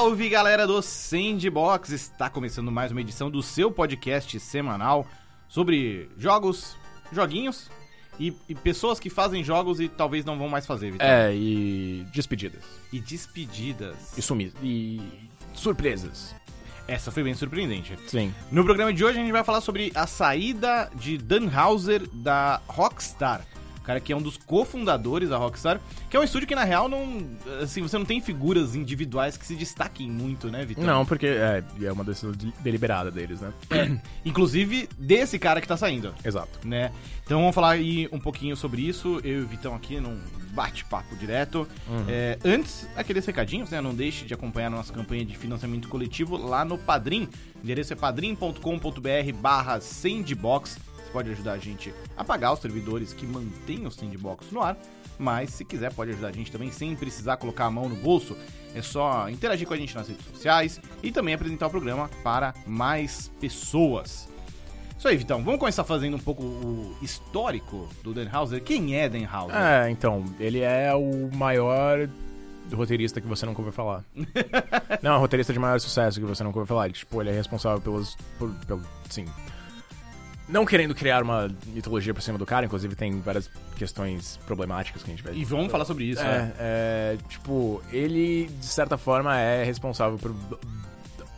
Salve galera do Sandbox! Está começando mais uma edição do seu podcast semanal sobre jogos, joguinhos e, e pessoas que fazem jogos e talvez não vão mais fazer, Vitor. É, e despedidas. E despedidas. E sumis. E surpresas. Essa foi bem surpreendente. Sim. No programa de hoje a gente vai falar sobre a saída de Dan Houser da Rockstar. Cara que é um dos cofundadores da Rockstar, que é um estúdio que na real não, assim, você não tem figuras individuais que se destaquem muito, né, Vitor? Não, porque é, é uma decisão de- deliberada deles, né? É, inclusive desse cara que tá saindo, Exato. né? Então vamos falar aí um pouquinho sobre isso. Eu e o Vitão aqui num bate-papo direto. É, antes, aqueles recadinhos, né? Não deixe de acompanhar a nossa campanha de financiamento coletivo lá no Padrim. O endereço é padrim.com.br barra sandbox. Pode ajudar a gente a pagar os servidores que mantêm o sandbox no ar. Mas se quiser, pode ajudar a gente também sem precisar colocar a mão no bolso. É só interagir com a gente nas redes sociais e também apresentar o programa para mais pessoas. Isso aí, Vitão. Vamos começar fazendo um pouco o histórico do Dan Houser. Quem é Dan Houser? É, então, ele é o maior roteirista que você nunca ouviu falar. Não, é o roteirista de maior sucesso que você nunca ouviu falar. Ele, tipo, ele é responsável pelos. Por, pelo, sim. Não querendo criar uma mitologia por cima do cara, inclusive tem várias questões problemáticas que a gente vai E vamos falar sobre isso, É, né? é, tipo, ele, de certa forma, é responsável por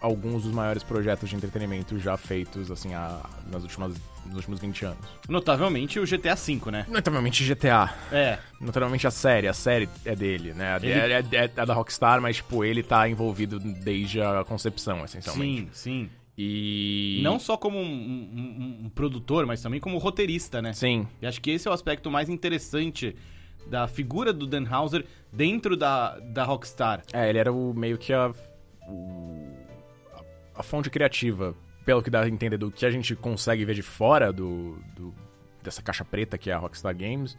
alguns dos maiores projetos de entretenimento já feitos, assim, há, nas últimas, nos últimos 20 anos. Notavelmente o GTA V, né? Notavelmente GTA. É. Notavelmente a série. A série é dele, né? Ele- É, é- é- é da Rockstar, mas, tipo, ele tá envolvido desde a concepção, essencialmente. Sim, sim. E... Não só como um, um- um- produtor, mas também como roteirista, né? Sim. E acho que esse é o aspecto mais interessante da figura do Dan Houser dentro da, da Rockstar. É, ele era o meio que a, o- a, a fonte criativa, pelo que dá a entender do que a gente consegue ver de fora do, do- dessa caixa preta que é a Rockstar Games.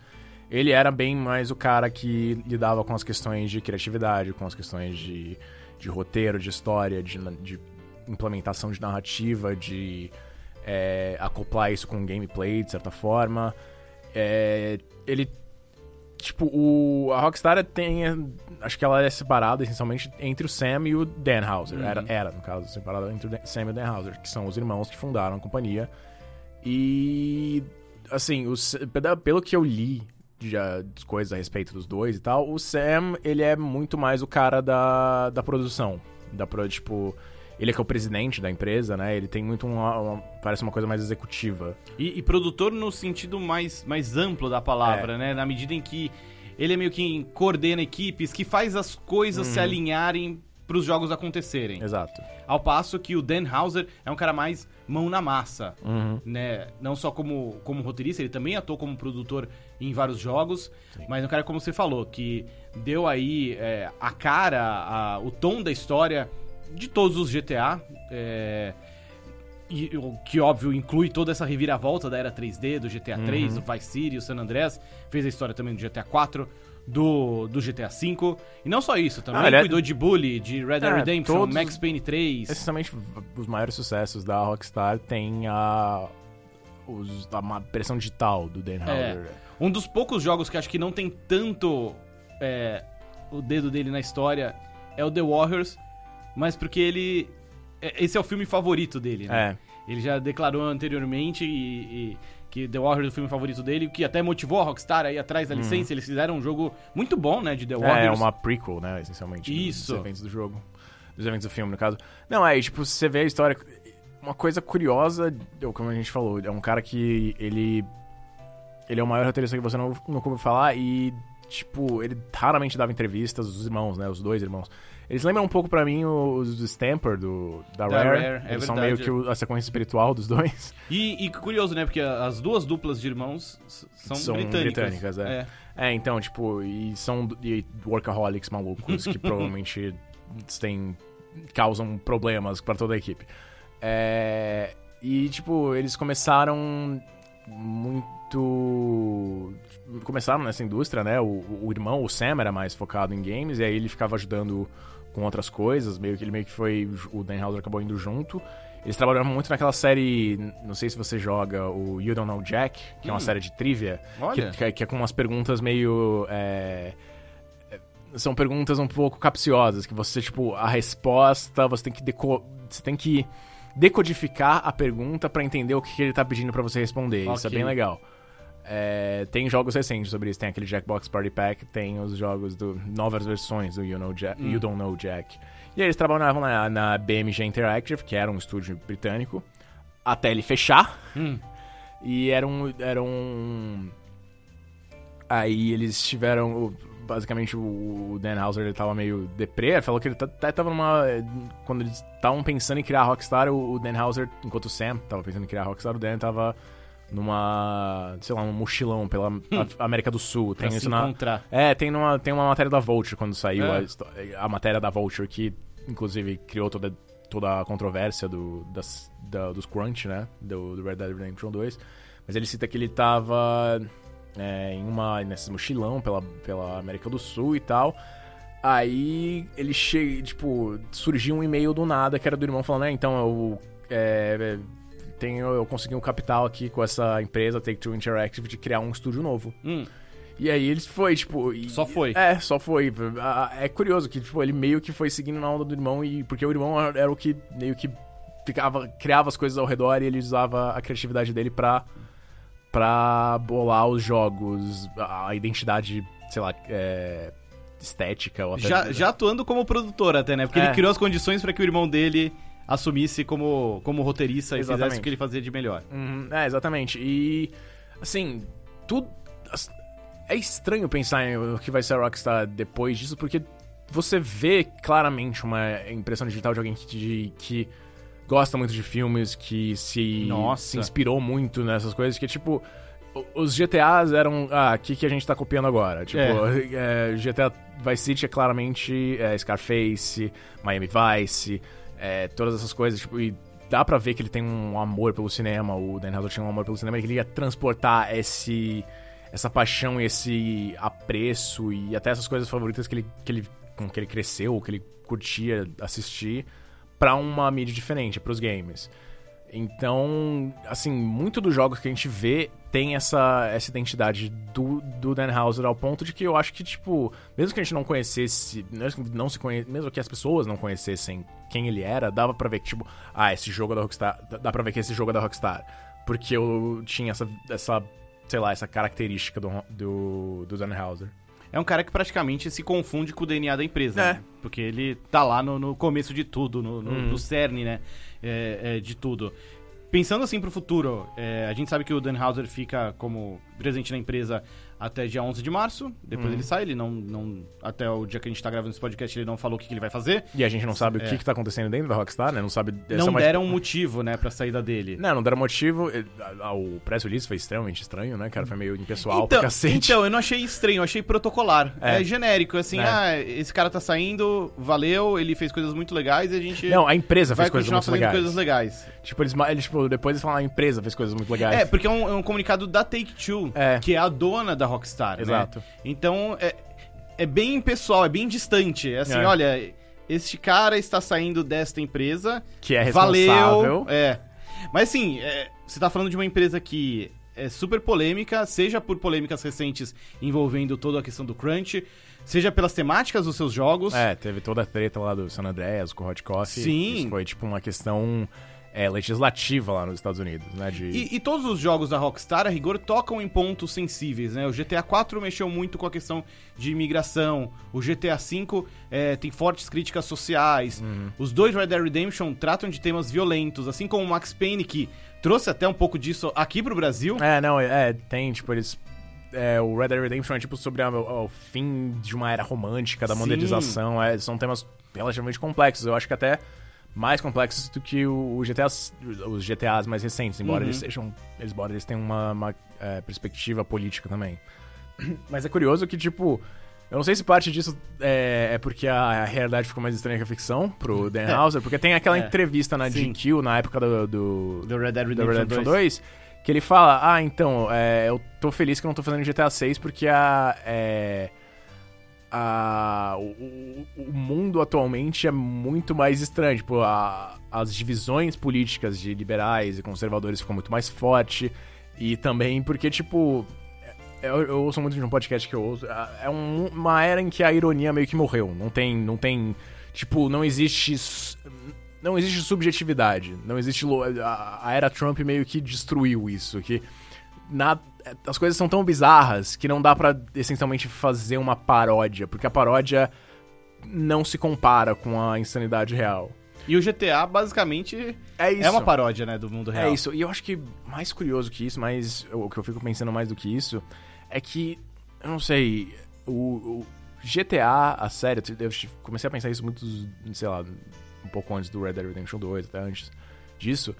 Ele era bem mais o cara que lidava com as questões de criatividade, com as questões de, de roteiro, de história, de, de implementação de narrativa, de é, acoplar isso com gameplay, de certa forma. É, ele Tipo, o, a Rockstar tem. Acho que ela é separada essencialmente entre o Sam e o Dan Houser. Uhum. Era, era, no caso, separada entre o Sam e o Dan Houser, que são os irmãos que fundaram a companhia. E. Assim, pelo que eu li de, de coisas a respeito dos dois e tal, o Sam, ele é muito mais o cara da, da produção. Da, pro- tipo. Ele é que é o presidente da empresa, né? Ele tem muito uma, uma- Parece uma coisa mais executiva. E, e produtor no sentido mais, mais amplo da palavra, É. né? Na medida em que ele é meio que coordena equipes, que faz as coisas se alinharem para os jogos acontecerem. Exato. Ao passo que o Dan Houser é um cara mais mão na massa, Uhum. né? Não só como, como roteirista, ele também atuou como produtor em vários jogos, mas um cara, como você falou, que deu aí é, a cara, a- o tom da história de todos os GTA, é, e o que, óbvio, inclui toda essa reviravolta da era 3D, do GTA 3, do Vice City, o San Andreas, fez a história também do GTA 4, do, do GTA 5, e não só isso, também Ah, ele é- cuidou de Bully, de Red Dead É, Redemption, todos- Max Payne 3... Essencialmente, os maiores sucessos da Rockstar tem a, os- a ma- pressão digital do Dan Houser. Um dos poucos jogos que acho que não tem tanto é, o dedo dele na história é o The Warriors, mas porque ele. é- Esse é o filme favorito dele, né? É. Ele já declarou anteriormente e, e que The Warriors é o filme favorito dele, o que até motivou a Rockstar aí atrás da licença. Eles fizeram um jogo muito bom, né, de The Uhum. É, uma prequel, né, essencialmente. Isso. Dos eventos do jogo. Dos eventos do filme, no caso. Não, é, tipo, você vê a história... Uma coisa curiosa, como a gente falou, é um cara que ele... Ele é o maior roteirista que você não, nunca ouviu falar e, tipo, ele raramente dava entrevistas, os irmãos, né, os dois irmãos. Eles lembram um pouco pra mim os do Stamper, do, da, Da Rare. Rare, é Eles são verdade. meio que a sequência espiritual dos dois. E, e curioso, né? Porque as duas duplas de irmãos são, São britânicas. britânicas, é. É, então, tipo, e são e workaholics malucos que provavelmente têm, causam problemas pra toda a equipe. É, e, tipo, eles começaram muito. Começaram nessa indústria, né? O, o irmão, o Sam, era mais focado em games, e aí ele ficava ajudando com outras coisas, meio que ele meio que foi. O Dan Houser acabou indo junto. Eles trabalharam muito naquela série, não sei se você joga, o You Don't Know Jack, que é uma série de trivia, que, que é- que é com umas perguntas meio. é, é, são perguntas um pouco capciosas, que você, tipo, a resposta, você tem que deco você tem que decodificar a pergunta para entender o que ele tá pedindo para você responder. Okay. Isso é bem legal. É, tem jogos recentes sobre isso. Tem aquele Jackbox Party Pack, tem os jogos do novas versões do You, know Jack, hum. you Don't Know Jack. E eles trabalhavam na, na, BMG Interactive, que era um estúdio britânico, até ele fechar. Hum. E era um, era um. Aí eles tiveram. Basicamente, o Dan Houser ele tava meio deprê. Falou que ele até tava numa. Quando eles estavam pensando em criar a Rockstar, o Dan Houser, enquanto o Sam tava pensando em criar a Rockstar, o Dan tava numa, sei lá, um mochilão pela hum. América do Sul. Tem pra isso na encontrar. É, tem numa tem uma matéria da Vulture quando saiu é. a, a, matéria da Vulture que inclusive criou toda toda a controvérsia do das, da, dos crunch, né, do, do, Red Dead Redemption 2. Mas ele cita que ele tava é, em uma nesse mochilão pela pela América do Sul e tal. Aí ele chega, tipo, surgiu um e-mail do nada que era do irmão falando, né, então eu é, tenho, eu consegui um capital aqui com essa empresa, Take-Two Interactive, de criar um estúdio novo. Hum. E aí eles foi, tipo. E, só foi. É, só foi. É curioso que, tipo, ele meio que foi seguindo na onda do irmão, e porque o irmão era o que meio que ficava, criava as coisas ao redor e ele usava a criatividade dele pra, pra bolar os jogos, a identidade, sei lá, é, estética. Ou até... já, já atuando como produtor até, né? Porque é. ele criou as condições para que o irmão dele assumisse como, como roteirista exatamente. e fizesse o que ele fazia de melhor. Uhum, é, exatamente. E, assim, tudo. É estranho pensar em o que vai ser a Rockstar depois disso, porque você vê claramente uma impressão digital de alguém que, de, que gosta muito de filmes, que se, se inspirou muito nessas coisas, que tipo. Os GTAs eram. Ah, o que, que a gente tá copiando agora? Tipo, é. É, GTA Vice City é claramente é, Scarface, Miami Vice é, todas essas coisas, tipo, e dá pra ver que ele tem um amor pelo cinema, o Dan Hazard tinha um amor pelo cinema, ele queria transportar esse, essa paixão esse apreço e até essas coisas favoritas que ele, que ele, com que ele cresceu, que ele curtia assistir, para uma mídia diferente, para os games. Então, assim, muito dos jogos que a gente vê tem essa, essa identidade do, do Dan Houser ao ponto de que eu acho que, tipo, mesmo que a gente não conhecesse, mesmo que, não se conhe, mesmo que as pessoas não conhecessem quem ele era, dava pra ver que, tipo, ah, esse jogo é da Rockstar, dá pra ver que esse jogo é da Rockstar. Porque eu tinha essa, essa sei lá, essa característica do, do, do Dan Houser é um cara que praticamente se confunde com o DNA da empresa. É. Né? Porque ele tá lá no, no começo de tudo, no, no, uhum. no cerne, né? É, é, de tudo. Pensando assim pro futuro, é, a gente sabe que o Dan Houser fica como presente na empresa até dia 11 de março. Depois uhum. ele sai, ele não, não. Até o dia que a gente tá gravando esse podcast, ele não falou o que, que ele vai fazer. E a gente não sabe é. o que, que tá acontecendo dentro da Rockstar, né? Não sabe. Não mais... deram motivo, né, pra saída dele. Não, não deram motivo. O press release foi extremamente estranho, né, cara? Foi meio impessoal então, cacete. Então, eu não achei estranho, eu achei protocolar. É, é genérico, assim, é. ah, esse cara tá saindo, valeu, ele fez coisas muito legais e a gente. Não, a empresa fez coisas muito legais. coisas legais. Tipo, eles, eles tipo, depois eles falaram, a empresa fez coisas muito legais. É, porque é um, é um comunicado da Take-Two, é. que é a dona da Rockstar, né? Exato. Né? Então, é, é bem pessoal, é bem distante. É assim, é. olha, este cara está saindo desta empresa. Que é responsável. Valeu. É. Mas assim, é, você está falando de uma empresa que é super polêmica, seja por polêmicas recentes envolvendo toda a questão do crunch, seja pelas temáticas dos seus jogos. É, teve toda a treta lá do San Andreas com o Hot Coffee. Sim. Isso foi tipo uma questão é, legislativa lá nos Estados Unidos, né? De... E, e, todos os jogos da Rockstar, a rigor, tocam em pontos sensíveis, né? O GTA 4 mexeu muito com a questão de imigração, o GTA 5 é, tem fortes críticas sociais, uhum. os dois Red Dead Redemption tratam de temas violentos, assim como o Max Payne, que trouxe até um pouco disso aqui pro Brasil. É, não, é, tem, tipo, eles é, o Red Dead Redemption é tipo sobre o, fim de uma era romântica, da modernização. É, são temas relativamente complexos. Eu acho que até mais complexos do que o, o GTA, os GTAs mais recentes, embora uhum. eles sejam. Eles, embora eles tenham uma, uma é, perspectiva política também. Mas é curioso que, tipo. Eu não sei se parte disso é, é porque a, a, realidade ficou mais estranha que a ficção pro Dan Houser, porque tem aquela é. entrevista na Sim. GQ, na época do, do, do Red Dead Redemption, Red Redemption 2. 2, que ele fala: Ah, então, é, eu tô feliz que eu não tô fazendo GTA 6 porque a. É, a, o, o, mundo atualmente é muito mais estranho. Tipo, a, as divisões políticas de liberais e conservadores ficam muito mais forte. E também porque, tipo, eu, eu ouço muito de um podcast que eu ouço. É um- uma era em que a ironia meio que morreu. Não tem. Não tem. Tipo, não existe. Não existe subjetividade. Não existe. A, a era Trump meio que destruiu isso. Que as coisas são tão bizarras que não dá pra essencialmente fazer uma paródia. Porque a paródia não se compara com a insanidade real. E o GTA, basicamente, É isso. é uma paródia, né, do mundo real. É isso. E eu acho que mais curioso que isso, mais o que eu fico pensando mais do que isso, é que, eu não sei, o, o GTA, a série, eu comecei a pensar isso muito, sei lá, um pouco antes do Red Dead Redemption 2, até antes disso.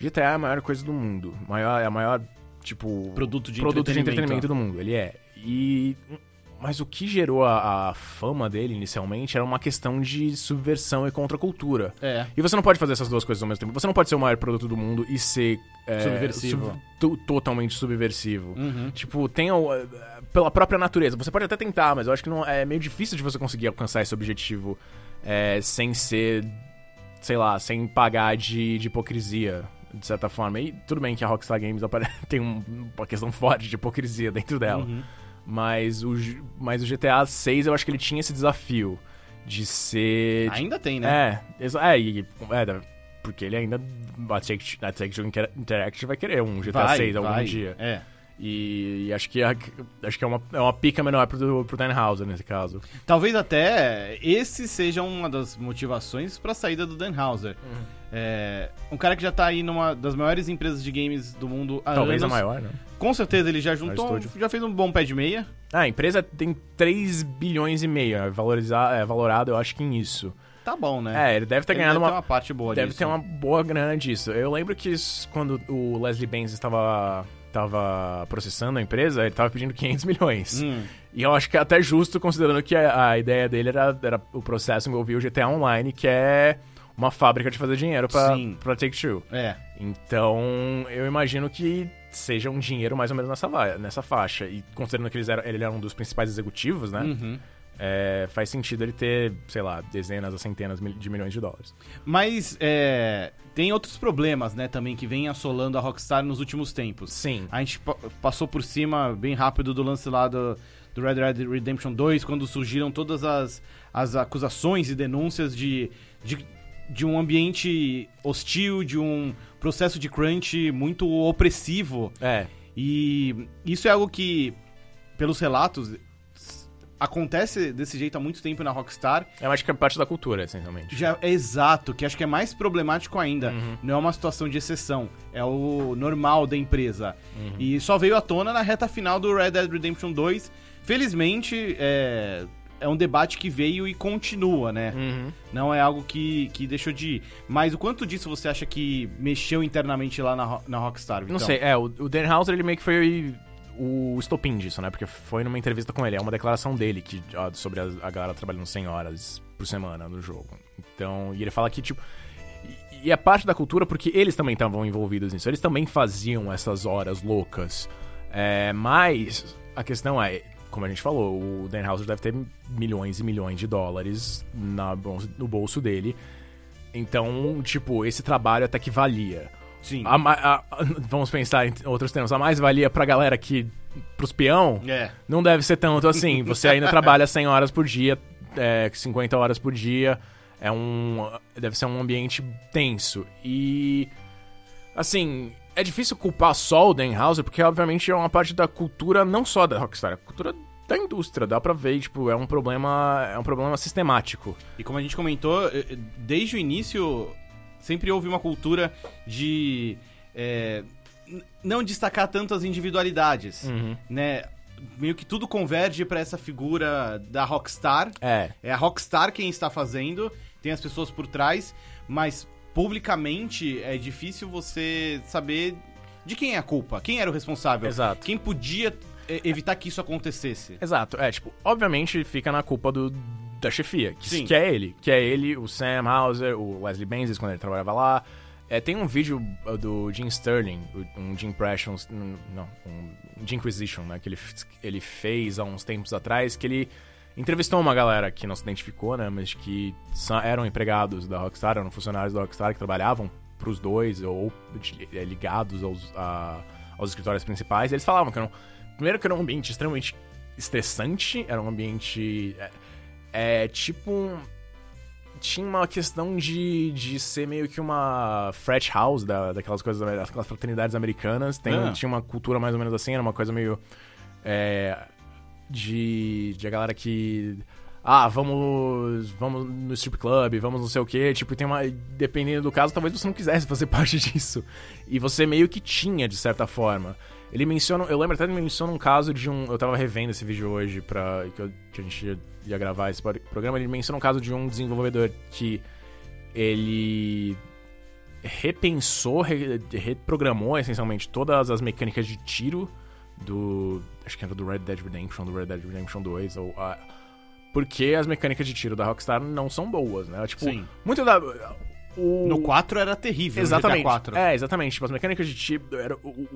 GTA é a maior coisa do mundo. Maior, é a maior, tipo... Produto de produto de entretenimento. entretenimento do mundo. Ele é. E... Mas o que gerou a, a fama dele inicialmente era uma questão de subversão e contracultura. É. E você não pode fazer essas duas coisas ao mesmo tempo. Você não pode ser o maior produto do mundo e ser. é, Subversivo. sub- to- totalmente subversivo. Uhum. Tipo, tem. eh, pela própria natureza. Você pode até tentar, mas eu acho que não, é meio difícil de você conseguir alcançar esse objetivo é, sem ser. Sei lá, sem pagar de, de hipocrisia. De certa forma. E tudo bem que a Rockstar Games tem um- uma questão forte de hipocrisia dentro dela. Uhum. Mas, o, mas o GTA 6 eu acho que ele tinha esse desafio de ser. Ainda tem, né? É, é, e, é, porque ele ainda. A Take, a Take-Two Inter- Interactive vai querer um GTA vai, 6 algum vai. dia. É. E, e acho que, a- acho que é, uma, é uma pica menor pro, pro Tannhauser nesse caso. Talvez até esse seja uma das motivações pra saída do Dan Houser. Uhum. É, um cara que já tá aí numa das maiores empresas de games do mundo há Talvez a anos. maior, né? Com certeza ele já juntou, já fez um bom pé de meia. Ah, a empresa tem 3 bilhões e meio. É, valorizar, é valorado, eu acho que em isso. Tá bom, né? É, ele deve ter Ele ganhado deve uma, ter uma parte boa Deve disso. ter uma boa grana disso. Eu lembro que isso- quando o Leslie Benz estava, estava processando a empresa, ele estava pedindo 500 milhões. Hum, E eu acho que é até justo, considerando que a, a ideia dele era, era o processo envolvia o GTA Online, que é uma fábrica de fazer dinheiro pra Take-Two. é. Então, eu imagino que seja um dinheiro mais ou menos nessa, nessa faixa. E considerando que eles eram, ele era um dos principais executivos, né? Uhum. É, faz sentido ele ter, sei lá, dezenas ou centenas de milhões de dólares. Mas é, tem outros problemas, né, também que vem assolando a Rockstar nos últimos tempos. Sim. A gente pa- passou por cima bem rápido do lance lá do, do Red Dead Redemption 2, quando surgiram todas as, as acusações e denúncias de, de, de um ambiente hostil, de um processo de crunch muito opressivo. É, E isso é algo que, pelos relatos, acontece desse jeito há muito tempo na Rockstar. eu acho que é parte da cultura, essencialmente. Já é exato, que acho que é mais problemático ainda. Uhum. Não é uma situação de exceção, é o normal da empresa. Uhum. E só veio à tona na reta final do Red Dead Redemption 2. Felizmente, é, é um debate que veio e continua, né? Uhum. Não é algo que, que deixou de ir. Mas o quanto disso você acha que mexeu internamente lá na, na Rockstar? Não sei, é, o, o Dan Houser, ele meio que foi o estopim disso, né? Porque foi numa entrevista com ele, é uma declaração dele que, ó, sobre a, a galera trabalhando 100 horas por semana no jogo. Então, e ele fala que, tipo... E, e é parte da cultura porque eles também estavam envolvidos nisso. Eles também faziam essas horas loucas. É, mas a questão é, como a gente falou, o Dan Houser deve ter milhões e milhões de dólares na, no bolso dele. Então, tipo, esse trabalho até que valia. Sim. A a- a- vamos pensar em outros termos. A mais-valia pra galera que. pros peão, É. não deve ser tanto assim. Você ainda trabalha 100 horas por dia, é, 50 horas por dia. É um. Deve ser um ambiente tenso. E. Assim. É difícil culpar só o Dan Houser, porque obviamente é uma parte da cultura, não só da Rockstar, é a cultura da indústria. Dá pra ver, tipo, é um problema. É um problema sistemático. E como a gente comentou, eh, desde o início sempre houve uma cultura de n- não destacar tanto as individualidades, Uhum. né? Meio que tudo converge pra essa figura da Rockstar. É. É a Rockstar quem está fazendo, tem as pessoas por trás, mas publicamente é difícil você saber de quem é a culpa, quem era o responsável, Exato. quem podia eh, evitar que isso acontecesse. Exato, é, tipo, obviamente fica na culpa do, da chefia, que, Sim. que é ele, que é ele, o Sam Hauser, o Wesley Benzies quando ele trabalhava lá. É, tem um vídeo uh, do Jim Sterling, um Jim Impressions, não, um Jim Inquisition, né, que ele, ele fez há uns tempos atrás, que ele entrevistou uma galera que não se identificou, né, mas que eram empregados da Rockstar, eram funcionários da Rockstar que trabalhavam pros dois ou é, ligados aos, a- aos escritórios principais. E eles falavam que eram Primeiro que era um ambiente extremamente estressante, era um ambiente. É, tipo um. Tinha uma questão de, de ser meio que uma frat house da, daquelas coisas, daquelas fraternidades americanas. Tem, Ah. Tinha uma cultura mais ou menos assim, era uma coisa meio. É, de, de a galera que. Ah, vamos. Vamos no strip club, vamos não sei o que. Tipo, tem uma. Dependendo do caso, talvez você não quisesse fazer parte disso. E você meio que tinha, de certa forma. Ele menciona. Eu lembro até que ele menciona um caso de um. Eu tava revendo esse vídeo hoje pra. Que, eu- que a gente ia, ia gravar esse programa. Ele menciona um caso de um desenvolvedor que. Ele. Repensou, re- reprogramou essencialmente todas as mecânicas de tiro do. Acho que era do Red Dead Redemption, do Red Dead Redemption 2, ou. porque as mecânicas de tiro da Rockstar não são boas, né? Tipo, Sim. muito da. O... No 4 era terrível, Exatamente. no GTA 4. É, exatamente. Tipo, as mecânicas de tiro. Era, o,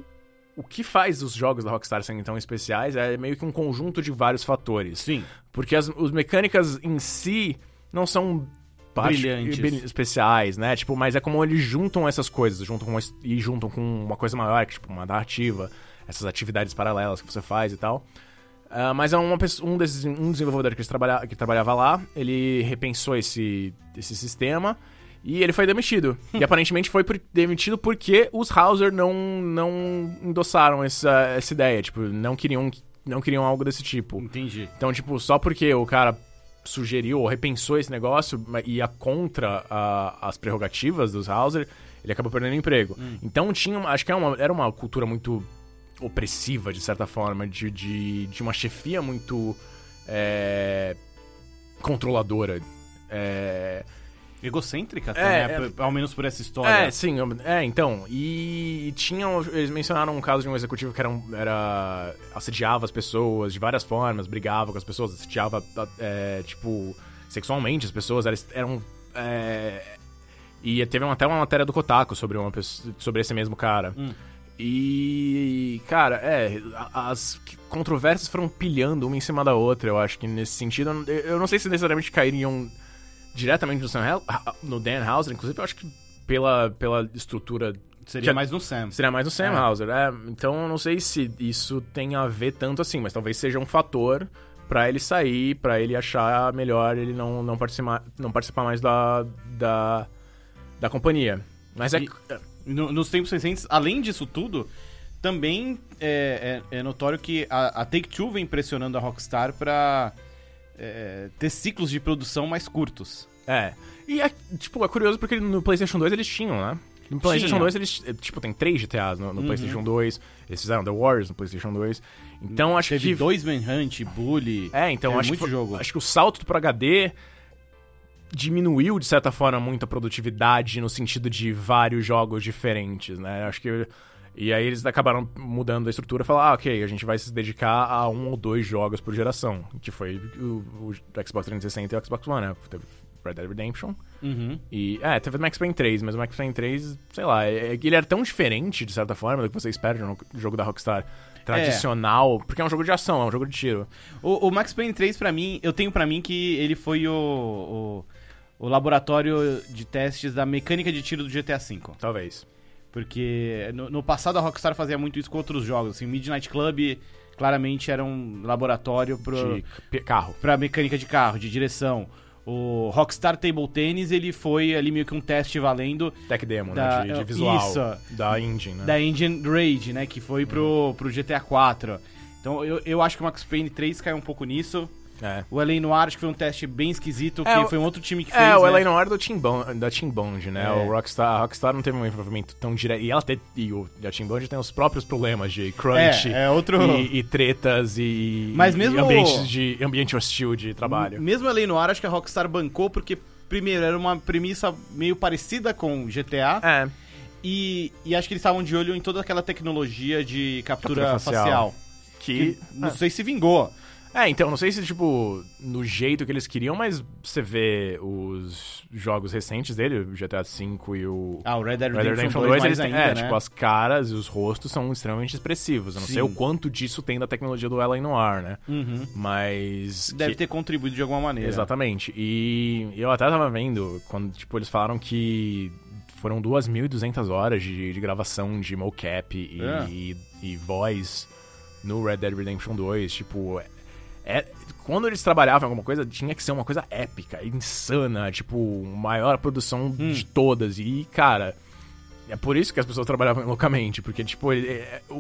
o, que faz os jogos da Rockstar serem tão especiais é meio que um conjunto de vários fatores. Sim. Porque as, as mecânicas em si não são Brilhantes. bri- especiais, né? Tipo, mas é como eles juntam essas coisas, juntam com uma, e juntam com uma coisa maior, que, tipo, uma narrativa, essas atividades paralelas que você faz e tal. Ah, mas é uma, pessoa- um, desses, um desenvolvedor que, trabalha, que trabalhava lá, ele repensou esse, esse sistema e ele foi demitido. e aparentemente foi por- demitido porque os Hauser não, não endossaram essa, essa ideia. Tipo, não queriam, não queriam algo desse tipo. Entendi. Então, tipo, só porque o cara sugeriu ou repensou esse negócio e ia contra a- as prerrogativas dos Hauser, ele acabou perdendo o emprego. Então tinha, acho que é uma- era uma cultura muito opressiva, de certa forma, de, de, de uma chefia muito é, controladora. É, Egocêntrica até, É, né? é- Ao menos por essa história. é, sim, é, então. E tinham. Eles mencionaram um caso de um executivo que era, um- era assediava as pessoas de várias formas, brigava com as pessoas, assediava, é, tipo, sexualmente as pessoas. Elas eram. é, e teve até uma matéria do Kotaku sobre, uma, pessoa- sobre esse mesmo cara. E, cara, é, as controvérsias foram pilhando uma em cima da outra, eu acho que nesse sentido. eu não- Eu não sei se necessariamente cairiam diretamente no, Sam Hel- no Dan Houser, inclusive eu acho que pela, pela estrutura Seria Já- mais no Sam. seria mais no Sam É. Houser. É, então eu não sei se isso tem a ver tanto assim, mas talvez seja um fator pra ele sair, pra ele achar melhor ele não, não, participar, não participar mais da, da, da companhia. Mas é. E- No- nos tempos recentes, além disso tudo, também é, é- é notório que a, a Take-Two vem pressionando a Rockstar pra é, ter ciclos de produção mais curtos. É. E é, tipo, é curioso porque no PlayStation 2 eles tinham, né? No PlayStation Tinha. 2 eles, é, tipo, tem três GTAs no, no Uhum. PlayStation 2. Eles fizeram The Warriors no PlayStation 2. Então acho Teve que. dois Manhunt, Bully. É, então Teve acho muito que, jogo. acho que o salto pro HD diminuiu, de certa forma, muito a produtividade no sentido de vários jogos diferentes, né? Acho que. E aí eles acabaram mudando a estrutura e falaram, ah, ok, a gente vai se dedicar a um ou dois jogos por geração. Que foi o, o Xbox 360 e o Xbox One, né? Teve Red Dead Redemption. Uhum. E, é, teve o Max Payne 3, mas o Max Payne 3, sei lá, é, é ele era tão diferente, de certa forma, do que você espera de um jogo da Rockstar tradicional, porque é um jogo de ação, é um jogo de tiro. O, o Max Payne 3, pra mim, eu tenho pra mim que ele foi o, o, o laboratório de testes da mecânica de tiro do GTA V. Talvez. Porque no, no passado a Rockstar fazia muito isso com outros jogos. Assim, Midnight Club claramente era um laboratório pro, De carro. pra mecânica de carro, de direção. O Rockstar Table Tennis, ele foi ali meio que um teste valendo Tech demo, Da- né? De, de visual. isso. Da engine, né? da Engine Rage, né? Que foi pro, pro GTA 4. Então eu, eu acho que o Max Payne 3 caiu um pouco nisso. É. O LA Noir acho que foi um teste bem esquisito, É, o- foi um outro time que fez, É, o né? LA Noir do Team Bond, da Team Bond, né? É. O Rockstar, a Rockstar não teve um envolvimento tão direto. E ela tem, e o, a Team Bond tem os próprios problemas de crunch É, é outro... e, e tretas e, Mas e mesmo- ambientes de, ambiente hostil de trabalho. Mesmo a Lei Noir, acho que a Rockstar bancou porque, primeiro, era uma premissa meio parecida com GTA É, e, e acho que eles estavam de olho em toda aquela tecnologia de captura, Captura facial. facial. Que que... não sei se vingou. É, então, não sei se, tipo, no jeito que eles queriam, mas você vê os jogos recentes dele, o GTA V e o Ah, o Red Dead Red Dead Redemption Redemption 2, 2, mais eles têm, ainda, é, né? tipo, as caras e os rostos são extremamente expressivos. Eu não sei Sim. o quanto disso tem da tecnologia do LA Noir, né? Uhum. Mas... Deve que- ter contribuído de alguma maneira. Exatamente. E eu até tava vendo, quando, tipo, eles falaram que foram 2.200 horas de, de gravação de mocap e, É. e, e voz no Red Dead Redemption 2. Tipo, é, quando eles trabalhavam em alguma coisa, tinha que ser uma coisa épica, insana, tipo, maior produção Hum. de todas. E, cara, é por isso que as pessoas trabalhavam loucamente, porque, tipo, ele, é, o,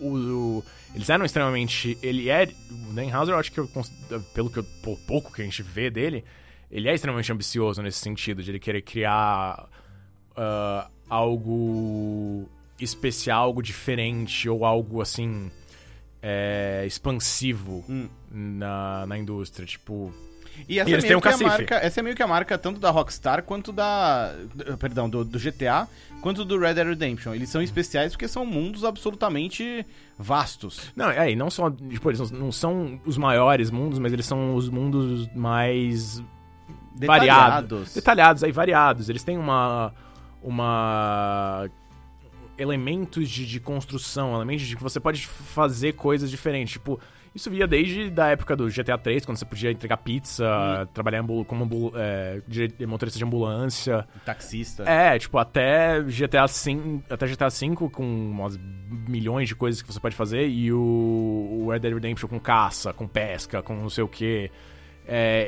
o- o- eles eram extremamente. Ele é. O Dan Houser, eu acho que eu, pelo que eu- pou- pouco que a gente vê dele, ele é extremamente ambicioso nesse sentido, de ele querer criar ah, algo especial, algo diferente, ou algo assim. É, expansivo Hum. na, na indústria. Tipo, E essa, E é eles meio têm um que a marca, essa é meio que a marca tanto da Rockstar quanto da. Perdão, do, do GTA, quanto do Red Dead Redemption. Eles são especiais porque são mundos absolutamente vastos. Não, é, e não só. Tipo, eles não- não são os maiores mundos, mas eles são os mundos mais variados. Detalhados. Detalhados, aí variados. Eles têm uma. Uma. Elementos de, de construção, elementos de que você pode fazer coisas diferentes. Tipo, isso via desde da época do GTA 3, quando você podia entregar pizza, trabalhar em ambu- como é, motorista de ambulância. Taxista. É, tipo, até GTA V, até GTA V com umas milhões de coisas que você pode fazer e o, o Red Dead Redemption com caça, com pesca, com não sei o que.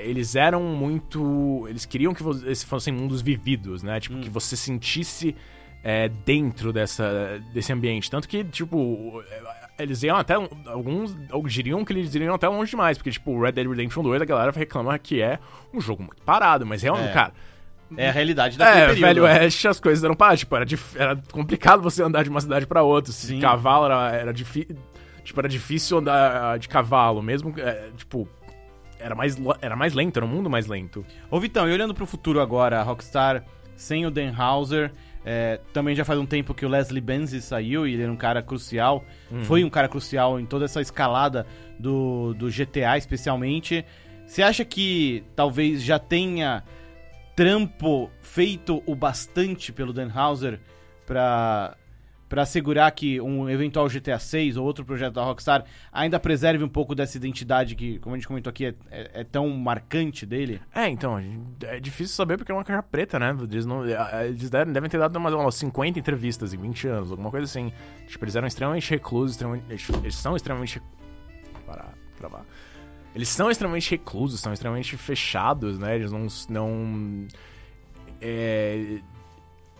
eles eram muito. Eles queriam que esses fossem mundos vividos, né? Tipo, que você sentisse é, dentro dessa, desse ambiente. Tanto que, tipo, eles iam até. Alguns diriam que eles iriam até longe demais, porque, tipo, Red Dead Redemption 2 a galera reclama que é um jogo muito parado, mas realmente, É. cara. É a realidade daquele É, período. Velho Oeste as coisas eram paradas. Tipo, era, dif- era complicado você andar de uma cidade pra outra. Se Sim. cavalo era, era difícil. Tipo, era difícil andar de cavalo, mesmo. é, tipo, era mais, era mais lento, era um mundo mais lento. Ô Vitão, e olhando pro futuro agora, a Rockstar sem o Dan Houser, é, também já faz um tempo que o Leslie Benzies saiu e ele era um cara crucial, foi um cara crucial em toda essa escalada do, do GTA especialmente. Você acha que talvez já tenha trampo feito o bastante pelo Dan Houser pra, pra assegurar que um eventual GTA 6 ou outro projeto da Rockstar ainda preserve um pouco dessa identidade que, como a gente comentou aqui, é, é- é tão marcante dele? É, então, é difícil saber porque é uma caixa preta, né? Eles, não, eles devem, ter dado umas, umas 50 entrevistas em 20 anos, alguma coisa assim. Tipo, eles eram extremamente reclusos, extremamente, eles, eles são extremamente. Parar, travar. Eles são extremamente reclusos, são extremamente fechados, né? Eles não. não é,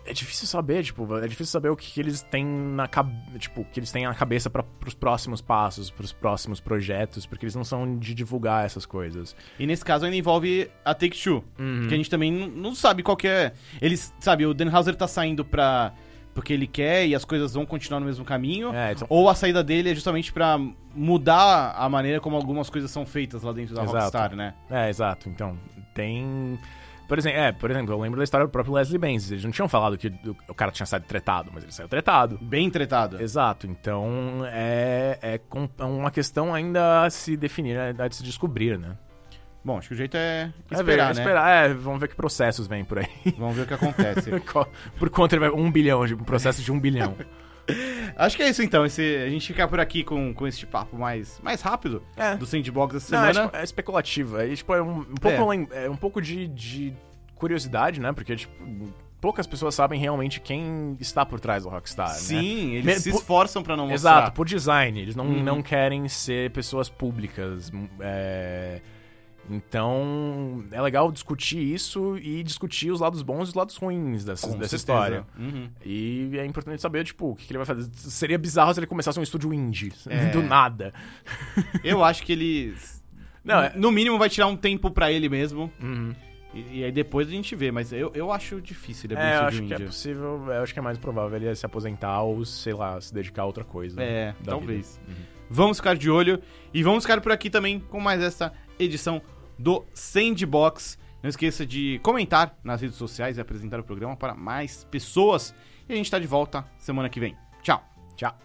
é difícil saber, tipo, é difícil saber o que, que eles têm na cabeça, tipo, que eles têm na cabeça para os próximos passos, pros próximos projetos, porque eles não são de divulgar essas coisas. E nesse caso ainda envolve a Take-Two, Uhum. que a gente também não, sabe qual que é... Eles, sabe, o Dan Houser tá saindo pra... Porque ele quer e as coisas vão continuar no mesmo caminho. É, então- Ou a saída dele é justamente pra mudar a maneira como algumas coisas são feitas lá dentro da Exato. Rockstar, né? É, exato. Então, tem. Por exemplo, é, por exemplo, eu lembro da história do próprio Leslie Benz. Eles não tinham falado que o, cara tinha saído tretado, mas ele saiu tretado. Bem tretado. Exato. Então, é, é, é uma questão ainda a se definir, a se descobrir, né? Bom, acho que o jeito é É esperar, ver, né? esperar, é, vamos ver que processos vêm por aí. Vamos ver o que acontece. por quanto ele vai. Um bilhão, um processo de um bilhão. acho que é isso então. Esse, a gente fica por aqui com, com este papo mais, mais rápido É. do Sandbox essa Não, é, semana. é especulativo. É, tipo, é um, um pouco, É. é um pouco de, de curiosidade, né? Porque, tipo, poucas pessoas sabem realmente quem está por trás do Rockstar, né? Sim, eles Me- se por- esforçam pra não mostrar. Exato, por design. Eles não, Uhum. não querem ser pessoas públicas. é, Então, é legal discutir isso e discutir os lados bons e os lados ruins dessa, Com dessa certeza. história. Uhum. E é importante saber, tipo, o que, que ele vai fazer. Seria bizarro se ele começasse um estúdio indie, É. do nada. Eu acho que ele. Não, é- No mínimo vai tirar um tempo pra ele mesmo. Uhum. E, e aí depois a gente vê. Mas eu, eu acho difícil ele abrir É, um acho que é possível, eu acho que é mais provável ele se aposentar ou, sei lá, se dedicar a outra coisa. É, talvez. Uhum. Vamos ficar de olho. E vamos ficar por aqui também com mais essa edição do Sandbox. Não esqueça de comentar nas redes sociais e apresentar o programa para mais pessoas. E a gente tá de volta semana que vem. Tchau. Tchau.